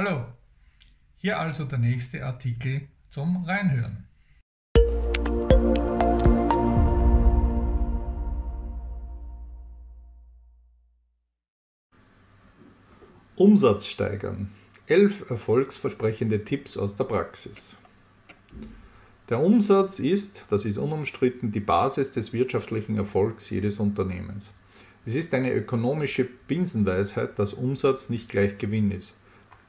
Hallo, hier also der nächste Artikel zum Reinhören. Umsatz steigern. Elf erfolgsversprechende Tipps aus der Praxis. Der Umsatz ist, das ist unumstritten, die Basis des wirtschaftlichen Erfolgs jedes Unternehmens. Es ist eine ökonomische Binsenweisheit, dass Umsatz nicht gleich Gewinn ist.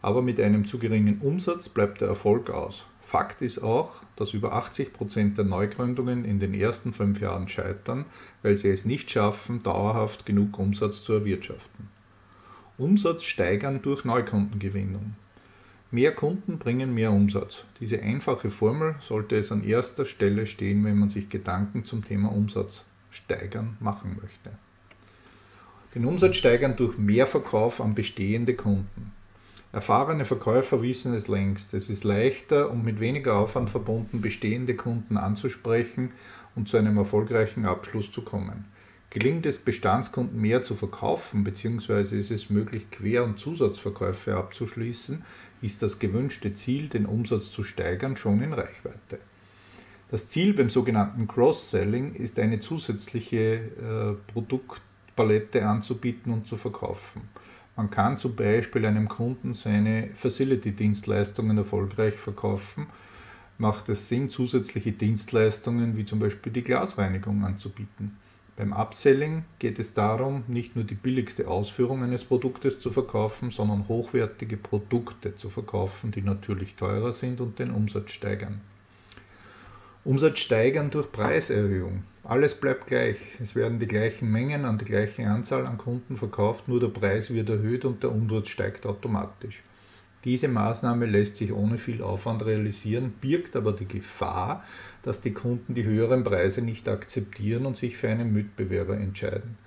Aber mit einem zu geringen Umsatz bleibt der Erfolg aus. Fakt ist auch, dass über 80 Prozent der Neugründungen in den ersten fünf Jahren scheitern, weil sie es nicht schaffen, dauerhaft genug Umsatz zu erwirtschaften. Umsatz steigern durch Neukundengewinnung. Mehr Kunden bringen mehr Umsatz. Diese einfache Formel sollte es an erster Stelle stehen, wenn man sich Gedanken zum Thema Umsatz steigern machen möchte. Den Umsatz steigern durch Mehrverkauf an bestehende Kunden. Erfahrene Verkäufer wissen es längst. Es ist leichter und mit weniger Aufwand verbunden, bestehende Kunden anzusprechen und zu einem erfolgreichen Abschluss zu kommen. Gelingt es Bestandskunden mehr zu verkaufen, beziehungsweise ist es möglich, Quer- und Zusatzverkäufe abzuschließen, ist das gewünschte Ziel, den Umsatz zu steigern, schon in Reichweite. Das Ziel beim sogenannten Cross-Selling ist eine zusätzliche äh, Produktpalette anzubieten und zu verkaufen. Man kann zum Beispiel einem Kunden seine Facility-Dienstleistungen erfolgreich verkaufen. Macht es Sinn, zusätzliche Dienstleistungen wie zum Beispiel die Glasreinigung anzubieten? Beim Upselling geht es darum, nicht nur die billigste Ausführung eines Produktes zu verkaufen, sondern hochwertige Produkte zu verkaufen, die natürlich teurer sind und den Umsatz steigern. Umsatz steigern durch Preiserhöhung. Alles bleibt gleich. Es werden die gleichen Mengen an die gleiche Anzahl an Kunden verkauft, nur der Preis wird erhöht und der Umsatz steigt automatisch. Diese Maßnahme lässt sich ohne viel Aufwand realisieren, birgt aber die Gefahr, dass die Kunden die höheren Preise nicht akzeptieren und sich für einen Mitbewerber entscheiden.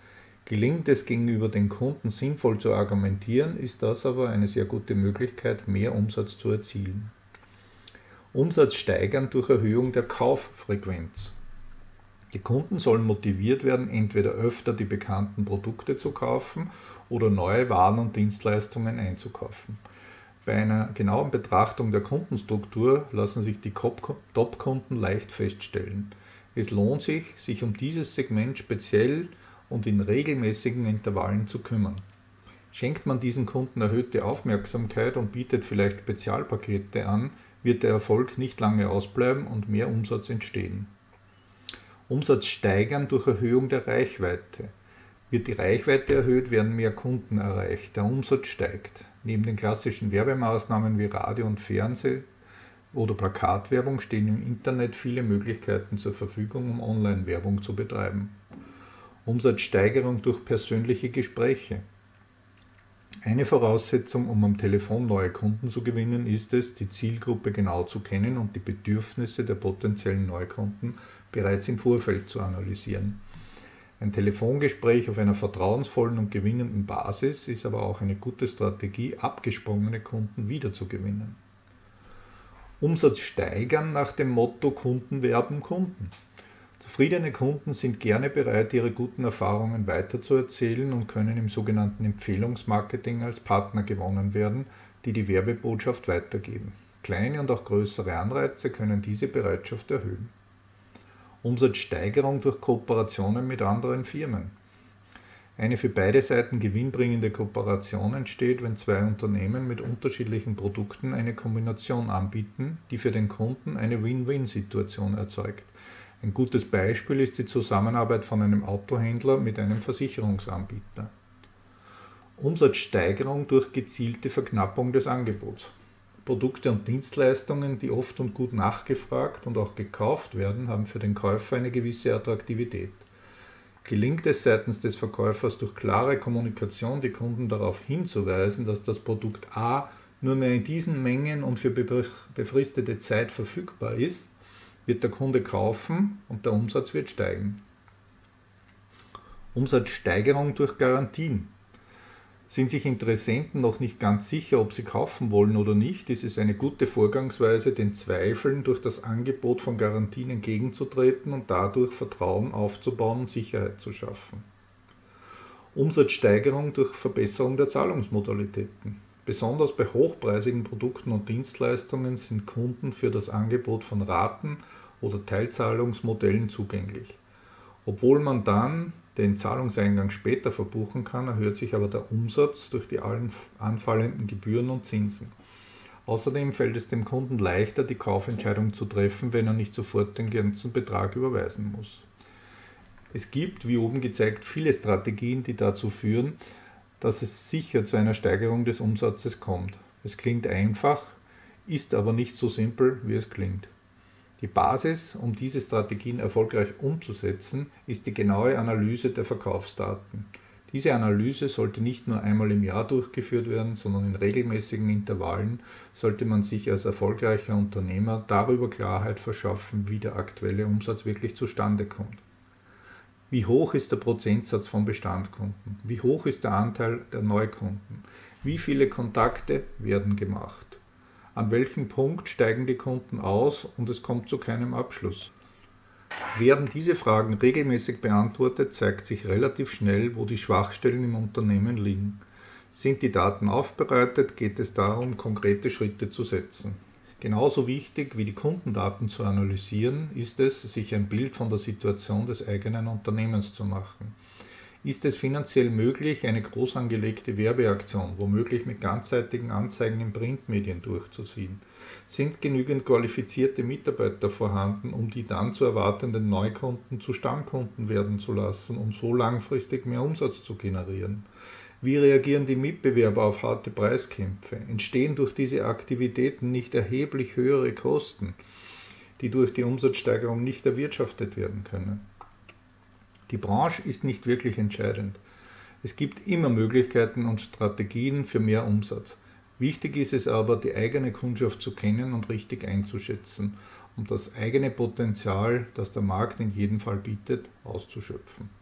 Gelingt es gegenüber den Kunden sinnvoll zu argumentieren, ist das aber eine sehr gute Möglichkeit, mehr Umsatz zu erzielen. Umsatz steigern durch Erhöhung der Kauffrequenz. Die Kunden sollen motiviert werden, entweder öfter die bekannten Produkte zu kaufen oder neue Waren und Dienstleistungen einzukaufen. Bei einer genauen Betrachtung der Kundenstruktur lassen sich die Top-Kunden leicht feststellen. Es lohnt sich, sich um dieses Segment speziell und in regelmäßigen Intervallen zu kümmern. Schenkt man diesen Kunden erhöhte Aufmerksamkeit und bietet vielleicht Spezialpakete an, wird der Erfolg nicht lange ausbleiben und mehr Umsatz entstehen. Umsatz steigern durch Erhöhung der Reichweite. Wird die Reichweite erhöht, werden mehr Kunden erreicht, der Umsatz steigt. Neben den klassischen Werbemaßnahmen wie Radio und Fernseh oder Plakatwerbung stehen im Internet viele Möglichkeiten zur Verfügung, um Online-Werbung zu betreiben. Umsatzsteigerung durch persönliche Gespräche. Eine Voraussetzung, um am Telefon neue Kunden zu gewinnen, ist es, die Zielgruppe genau zu kennen und die Bedürfnisse der potenziellen Neukunden bereits im Vorfeld zu analysieren. Ein Telefongespräch auf einer vertrauensvollen und gewinnenden Basis ist aber auch eine gute Strategie, abgesprungene Kunden wiederzugewinnen. Umsatz steigern nach dem Motto Kunden werben Kunden. Zufriedene Kunden sind gerne bereit, ihre guten Erfahrungen weiterzuerzählen und können im sogenannten Empfehlungsmarketing als Partner gewonnen werden, die die Werbebotschaft weitergeben. Kleine und auch größere Anreize können diese Bereitschaft erhöhen. Umsatzsteigerung durch Kooperationen mit anderen Firmen. Eine für beide Seiten gewinnbringende Kooperation entsteht, wenn zwei Unternehmen mit unterschiedlichen Produkten eine Kombination anbieten, die für den Kunden eine Win-Win-Situation erzeugt. Ein gutes Beispiel ist die Zusammenarbeit von einem Autohändler mit einem Versicherungsanbieter. Umsatzsteigerung durch gezielte Verknappung des Angebots. Produkte und Dienstleistungen, die oft und gut nachgefragt und auch gekauft werden, haben für den Käufer eine gewisse Attraktivität. Gelingt es seitens des Verkäufers durch klare Kommunikation die Kunden darauf hinzuweisen, dass das Produkt A nur mehr in diesen Mengen und für befristete Zeit verfügbar ist, wird der Kunde kaufen und der Umsatz wird steigen. Umsatzsteigerung durch Garantien. Sind sich Interessenten noch nicht ganz sicher, ob sie kaufen wollen oder nicht, ist es eine gute Vorgangsweise, den Zweifeln durch das Angebot von Garantien entgegenzutreten und dadurch Vertrauen aufzubauen und Sicherheit zu schaffen. Umsatzsteigerung durch Verbesserung der Zahlungsmodalitäten. Besonders bei hochpreisigen Produkten und Dienstleistungen sind Kunden für das Angebot von Raten oder Teilzahlungsmodellen zugänglich. Obwohl man dann den Zahlungseingang später verbuchen kann, erhöht sich aber der Umsatz durch die allen anfallenden Gebühren und Zinsen. Außerdem fällt es dem Kunden leichter, die Kaufentscheidung zu treffen, wenn er nicht sofort den ganzen Betrag überweisen muss. Es gibt, wie oben gezeigt, viele Strategien, die dazu führen, dass es sicher zu einer Steigerung des Umsatzes kommt. Es klingt einfach, ist aber nicht so simpel, wie es klingt. Die Basis, um diese Strategien erfolgreich umzusetzen, ist die genaue Analyse der Verkaufsdaten. Diese Analyse sollte nicht nur einmal im Jahr durchgeführt werden, sondern in regelmäßigen Intervallen sollte man sich als erfolgreicher Unternehmer darüber Klarheit verschaffen, wie der aktuelle Umsatz wirklich zustande kommt. Wie hoch ist der Prozentsatz von Bestandkunden? Wie hoch ist der Anteil der Neukunden? Wie viele Kontakte werden gemacht? An welchem Punkt steigen die Kunden aus und es kommt zu keinem Abschluss? Werden diese Fragen regelmäßig beantwortet, zeigt sich relativ schnell, wo die Schwachstellen im Unternehmen liegen. Sind die Daten aufbereitet, geht es darum, konkrete Schritte zu setzen. Genauso wichtig wie die Kundendaten zu analysieren, ist es, sich ein Bild von der Situation des eigenen Unternehmens zu machen. Ist es finanziell möglich, eine groß angelegte Werbeaktion, womöglich mit ganzseitigen Anzeigen in Printmedien durchzuziehen? Sind genügend qualifizierte Mitarbeiter vorhanden, um die dann zu erwartenden Neukunden zu Stammkunden werden zu lassen, um so langfristig mehr Umsatz zu generieren? Wie reagieren die Mitbewerber auf harte Preiskämpfe? Entstehen durch diese Aktivitäten nicht erheblich höhere Kosten, die durch die Umsatzsteigerung nicht erwirtschaftet werden können? Die Branche ist nicht wirklich entscheidend. Es gibt immer Möglichkeiten und Strategien für mehr Umsatz. Wichtig ist es aber, die eigene Kundschaft zu kennen und richtig einzuschätzen, um das eigene Potenzial, das der Markt in jedem Fall bietet, auszuschöpfen.